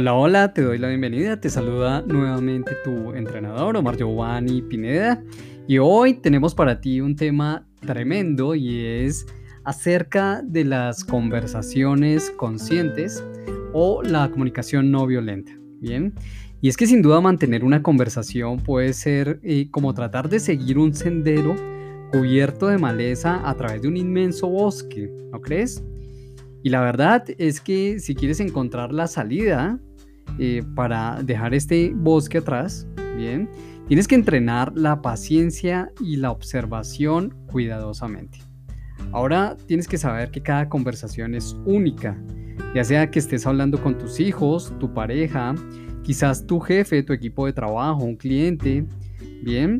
Hola, hola, te doy la bienvenida. Te saluda nuevamente tu entrenador Omar Giovanni Pineda. Y hoy tenemos para ti un tema tremendo y es acerca de las conversaciones conscientes o la comunicación no violenta. Bien. Y es que sin duda mantener una conversación puede ser eh, como tratar de seguir un sendero cubierto de maleza a través de un inmenso bosque, ¿no crees? Y la verdad es que si quieres encontrar la salida eh, para dejar este bosque atrás, bien, tienes que entrenar la paciencia y la observación cuidadosamente. Ahora tienes que saber que cada conversación es única, ya sea que estés hablando con tus hijos, tu pareja, quizás tu jefe, tu equipo de trabajo, un cliente, bien.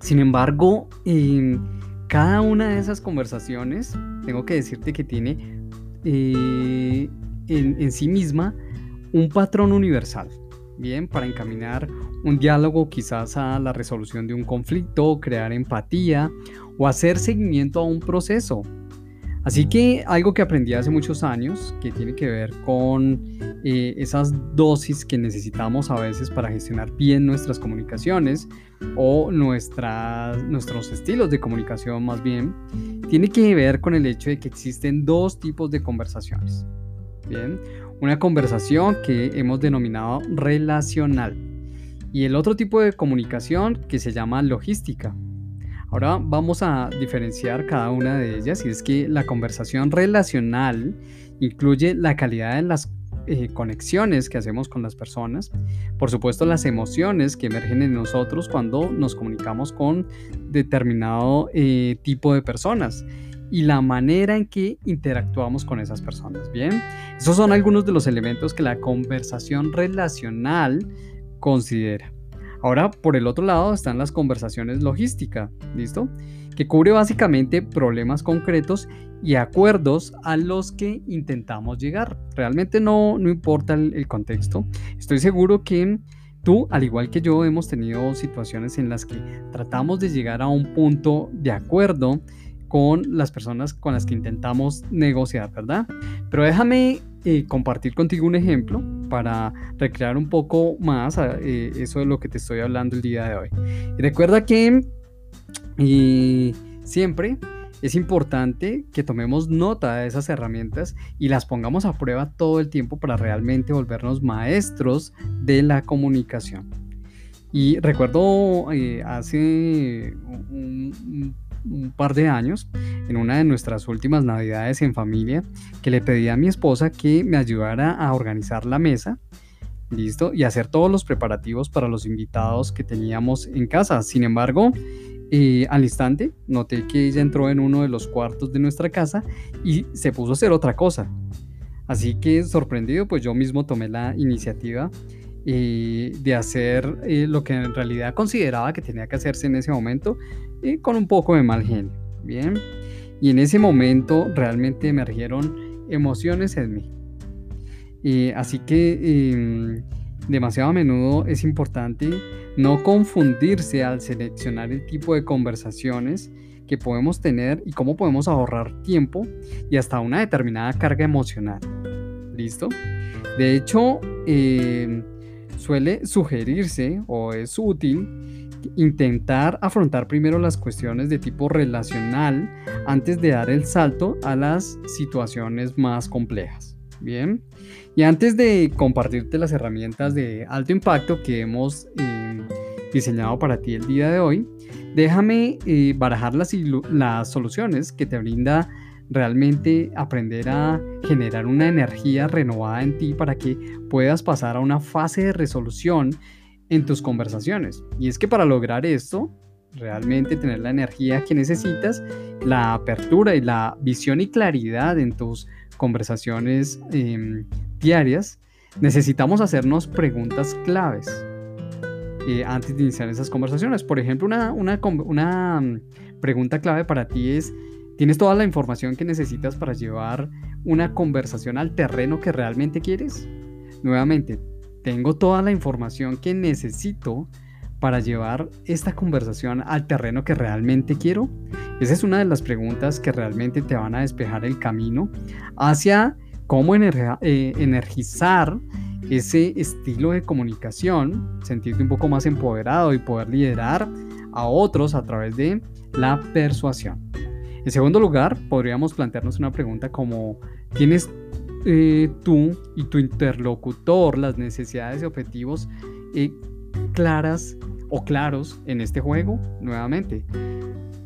Sin embargo, en cada una de esas conversaciones, tengo que decirte que tiene eh, en, sí misma un patrón universal, bien, para encaminar un diálogo quizás a la resolución de un conflicto, crear empatía o hacer seguimiento a un proceso. Así que algo que aprendí hace muchos años, que tiene que ver con eh, esas dosis que necesitamos a veces para gestionar bien nuestras comunicaciones o nuestras, nuestros estilos de comunicación más bien, tiene que ver con el hecho de que existen dos tipos de conversaciones. Bien, una conversación que hemos denominado relacional y el otro tipo de comunicación que se llama logística. Ahora vamos a diferenciar cada una de ellas y es que la conversación relacional incluye la calidad de las eh, conexiones que hacemos con las personas, por supuesto las emociones que emergen en nosotros cuando nos comunicamos con determinado eh, tipo de personas y la manera en que interactuamos con esas personas. Bien, esos son algunos de los elementos que la conversación relacional considera. Ahora, por el otro lado están las conversaciones logística, ¿listo? Que cubre básicamente problemas concretos y acuerdos a los que intentamos llegar. Realmente no, no importa el, contexto. Estoy seguro que tú, al igual que yo, hemos tenido situaciones en las que tratamos de llegar a un punto de acuerdo con las personas con las que intentamos negociar, ¿verdad? Pero déjame eh, compartir contigo un ejemplo para recrear un poco más eh, eso de lo que te estoy hablando el día de hoy. recuerda que eh, siempre es importante que tomemos nota de esas herramientas y las pongamos a prueba todo el tiempo para realmente volvernos maestros de la comunicación. Y recuerdo eh, hace un, par de años, en una de nuestras últimas navidades en familia, que le pedí a mi esposa que me ayudara a organizar la mesa, listo, y hacer todos los preparativos para los invitados que teníamos en casa. Sin embargo, eh, al instante noté que ella entró en uno de los cuartos de nuestra casa y se puso a hacer otra cosa. Así que sorprendido, pues yo mismo tomé la iniciativa eh, de hacer eh, lo que en realidad consideraba que tenía que hacerse en ese momento con un poco de mal genio. Bien. Y en ese momento realmente emergieron emociones en mí. así que em, demasiado a menudo es importante no confundirse al seleccionar el tipo de conversaciones que podemos tener y cómo podemos ahorrar tiempo y hasta una determinada carga emocional. ¿Listo? De hecho, eh, suele sugerirse o es útil intentar afrontar primero las cuestiones de tipo relacional antes de dar el salto a las situaciones más complejas. Bien, y antes de compartirte las herramientas de alto impacto que hemos eh, diseñado para ti el día de hoy, déjame eh, barajar las, las soluciones que te brinda realmente aprender a generar una energía renovada en ti para que puedas pasar a una fase de resolución en tus conversaciones. Y es que para lograr esto, realmente tener la energía que necesitas, la apertura y la visión y claridad en tus conversaciones em, diarias, necesitamos hacernos preguntas claves. Eh, antes de iniciar esas conversaciones. Por ejemplo, una, una, mm, pregunta clave para ti es, ¿tienes toda la información que necesitas para llevar una conversación al terreno que realmente quieres? Nuevamente, ¿tengo toda la información que necesito para llevar esta conversación al terreno que realmente quiero? Esa es una de las preguntas que realmente te van a despejar el camino hacia cómo eh, energizar ese estilo de comunicación, sentirte un poco más empoderado y poder liderar a otros a través de la persuasión. En segundo lugar, podríamos plantearnos una pregunta como, ¿tienes eh, tú y tu interlocutor las necesidades y objetivos eh, claras o claros en este juego? Nuevamente,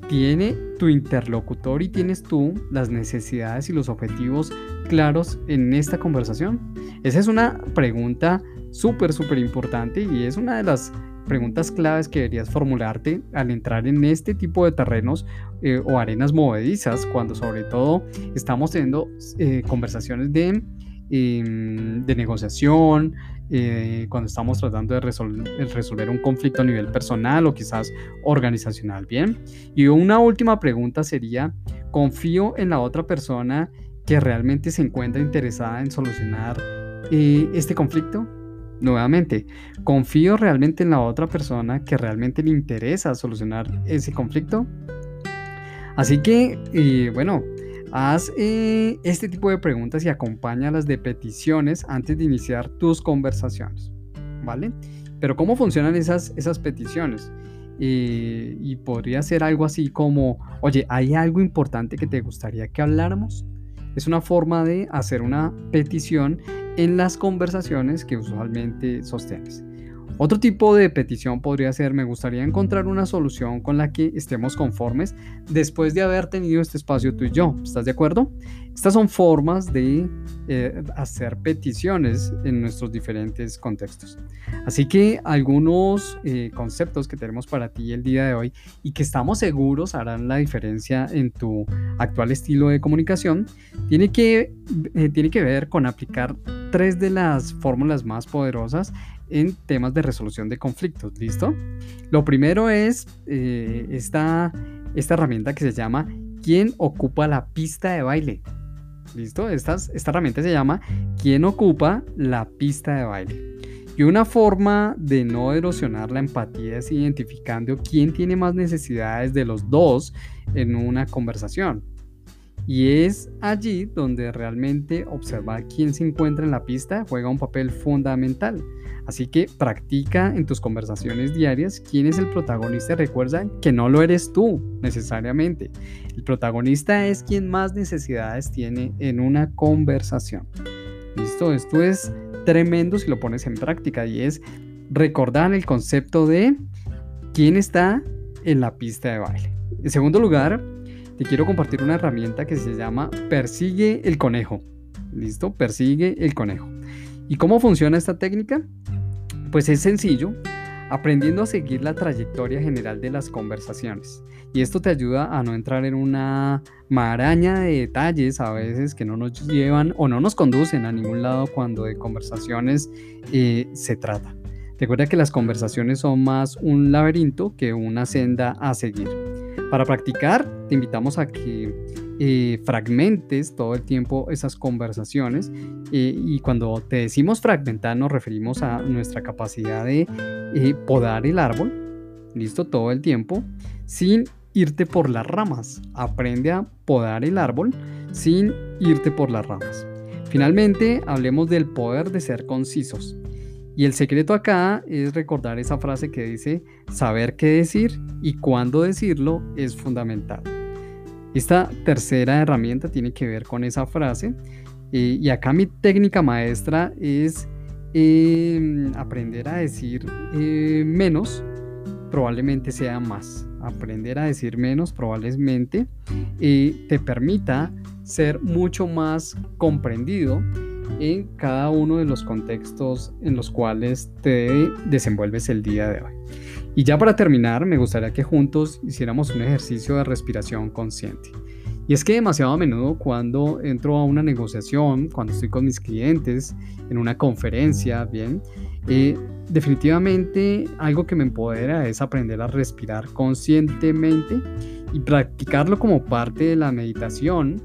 ¿tiene tu interlocutor y tienes tú las necesidades y los objetivos claros en esta conversación? Esa es una pregunta súper, súper importante y es una de las preguntas claves que deberías formularte al entrar en este tipo de terrenos eh, o arenas movedizas, cuando sobre todo estamos teniendo eh, conversaciones de, em, de negociación, eh, cuando estamos tratando de resolver un conflicto a nivel personal o quizás organizacional. Bien. Y una última pregunta sería, ¿confío en la otra persona que realmente se encuentra interesada en solucionar este conflicto? Nuevamente, ¿confío realmente en la otra persona que realmente le interesa solucionar ese conflicto? Así que, eh, bueno, haz eh, este tipo de preguntas y acompáñalas de peticiones antes de iniciar tus conversaciones, ¿vale? Pero ¿cómo funcionan esas, esas peticiones? Eh, y podría ser algo así como, oye, ¿hay algo importante que te gustaría que habláramos? Es una forma de hacer una petición en las conversaciones que usualmente sostienes. Otro tipo de petición podría ser, me gustaría encontrar una solución con la que estemos conformes después de haber tenido este espacio tú y yo. ¿Estás de acuerdo? Estas son formas de eh, hacer peticiones en nuestros diferentes contextos. Así que algunos eh, conceptos que tenemos para ti el día de hoy y que estamos seguros harán la diferencia en tu actual estilo de comunicación, tiene que, eh, tiene que ver con aplicar tres de las fórmulas más poderosas en temas de resolución de conflictos. ¿Listo? Lo primero es eh, esta, esta herramienta que se llama ¿Quién ocupa la pista de baile? ¿Listo? esta herramienta se llama ¿Quién ocupa la pista de baile? Y una forma de no erosionar la empatía es identificando quién tiene más necesidades de los dos en una conversación. Y es allí donde realmente observar quién se encuentra en la pista juega un papel fundamental. Así que practica en tus conversaciones diarias quién es el protagonista. Recuerda que no lo eres tú necesariamente. El protagonista es quien más necesidades tiene en una conversación. Listo, esto es tremendo si lo pones en práctica y es recordar el concepto de quién está en la pista de baile. En segundo lugar, te quiero compartir una herramienta que se llama Persigue el conejo. ¿Listo? Persigue el conejo. ¿Y cómo funciona esta técnica? Pues es sencillo, aprendiendo a seguir la trayectoria general de las conversaciones. Y esto te ayuda a no entrar en una maraña de detalles a veces que no nos llevan o no nos conducen a ningún lado cuando de conversaciones eh, se trata. Recuerda que las conversaciones son más un laberinto que una senda a seguir. Para practicar, te invitamos a que eh, fragmentes todo el tiempo esas conversaciones eh, y cuando te decimos fragmentar nos referimos a nuestra capacidad de eh, podar el árbol, listo, todo el tiempo, sin irte por las ramas. Aprende a podar el árbol sin irte por las ramas. Finalmente, hablemos del poder de ser concisos. Y el secreto acá es recordar esa frase que dice, saber qué decir y cuándo decirlo es fundamental. Esta tercera herramienta tiene que ver con esa frase eh, y acá mi técnica maestra es em, aprender a decir eh, menos, probablemente sea más. Aprender a decir menos probablemente eh, te permita ser mucho más comprendido en cada uno de los contextos en los cuales te desenvuelves el día de hoy. Y ya para terminar, me gustaría que juntos hiciéramos un ejercicio de respiración consciente. Y es que demasiado a menudo cuando entro a una negociación, cuando estoy con mis clientes, en una conferencia, bien, eh, definitivamente algo que me empodera es aprender a respirar conscientemente y practicarlo como parte de la meditación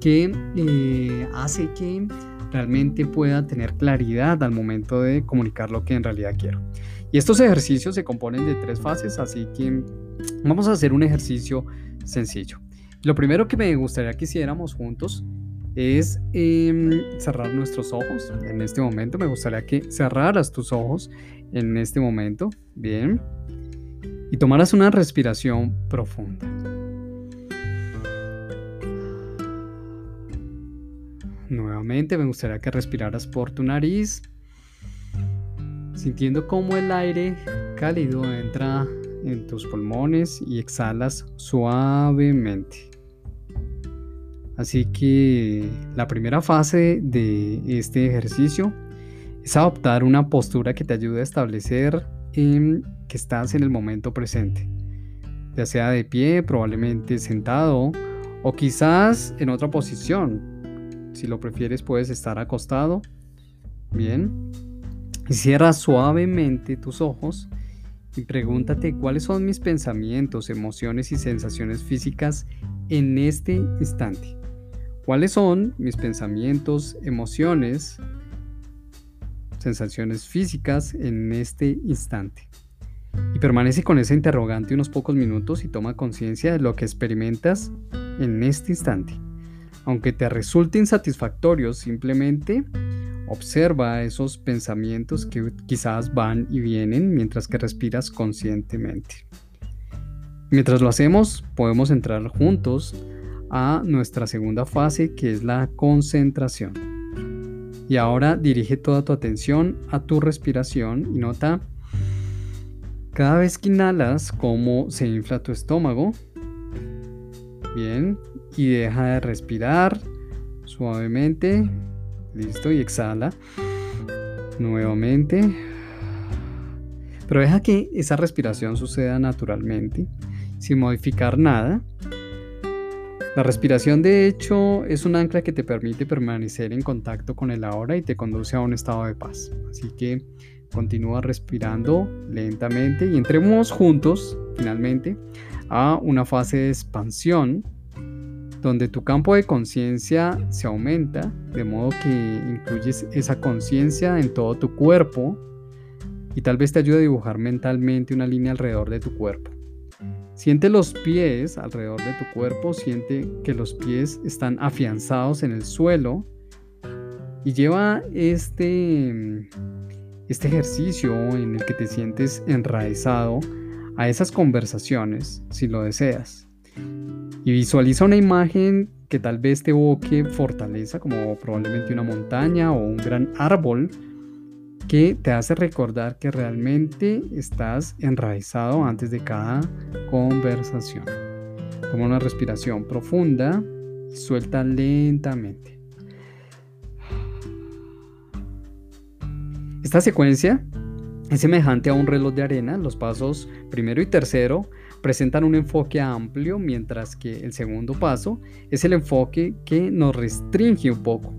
que eh, hace que realmente pueda tener claridad al momento de comunicar lo que en realidad quiero. Y estos ejercicios se componen de tres fases, así que vamos a hacer un ejercicio sencillo. Lo primero que me gustaría que hiciéramos juntos es em, cerrar nuestros ojos. En este momento me gustaría que cerraras tus ojos en este momento. Bien. Y tomaras una respiración profunda. Me gustaría que respiraras por tu nariz, sintiendo cómo el aire cálido entra en tus pulmones y exhalas suavemente. Así que la primera fase de este ejercicio es adoptar una postura que te ayude a establecer que estás en el momento presente, ya sea de pie, probablemente sentado o quizás en otra posición. Si lo prefieres puedes estar acostado. Bien. Y cierra suavemente tus ojos y pregúntate cuáles son mis pensamientos, emociones y sensaciones físicas en este instante. ¿Cuáles son mis pensamientos, emociones, sensaciones físicas en este instante? Y permanece con ese interrogante unos pocos minutos y toma conciencia de lo que experimentas en este instante. Aunque te resulte insatisfactorio, simplemente observa esos pensamientos que quizás van y vienen mientras que respiras conscientemente. Mientras lo hacemos, podemos entrar juntos a nuestra segunda fase que es la concentración. Y ahora dirige toda tu atención a tu respiración y nota cada vez que inhalas cómo se infla tu estómago. Bien, y deja de respirar suavemente. Listo, y exhala nuevamente. Pero deja que esa respiración suceda naturalmente, sin modificar nada. La respiración de hecho es un ancla que te permite permanecer en contacto con el ahora y te conduce a un estado de paz. Así que continúa respirando lentamente y entremos juntos finalmente a una fase de expansión donde tu campo de conciencia se aumenta, de modo que incluyes esa conciencia en todo tu cuerpo y tal vez te ayude a dibujar mentalmente una línea alrededor de tu cuerpo. Siente los pies alrededor de tu cuerpo, siente que los pies están afianzados en el suelo y lleva este, este ejercicio en el que te sientes enraizado a esas conversaciones si lo deseas. Y visualiza una imagen que tal vez te evoque fortaleza, como probablemente una montaña o un gran árbol que te hace recordar que realmente estás enraizado antes de cada conversación. Toma una respiración profunda y suelta lentamente. Esta secuencia es semejante a un reloj de arena. Los pasos primero y tercero presentan un enfoque amplio, mientras que el segundo paso es el enfoque que nos restringe un poco.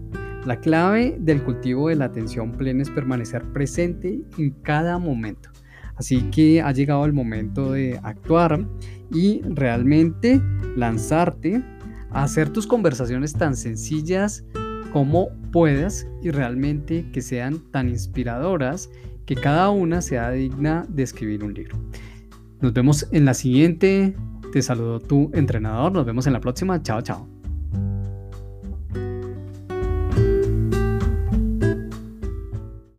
La clave del cultivo de la atención plena es permanecer presente en cada momento. Así que ha llegado el momento de actuar y realmente lanzarte a hacer tus conversaciones tan sencillas como puedas y realmente que sean tan inspiradoras que cada una sea digna de escribir un libro. Nos vemos en la siguiente. Te saludo tu entrenador. Nos vemos en la próxima. Chao, chao.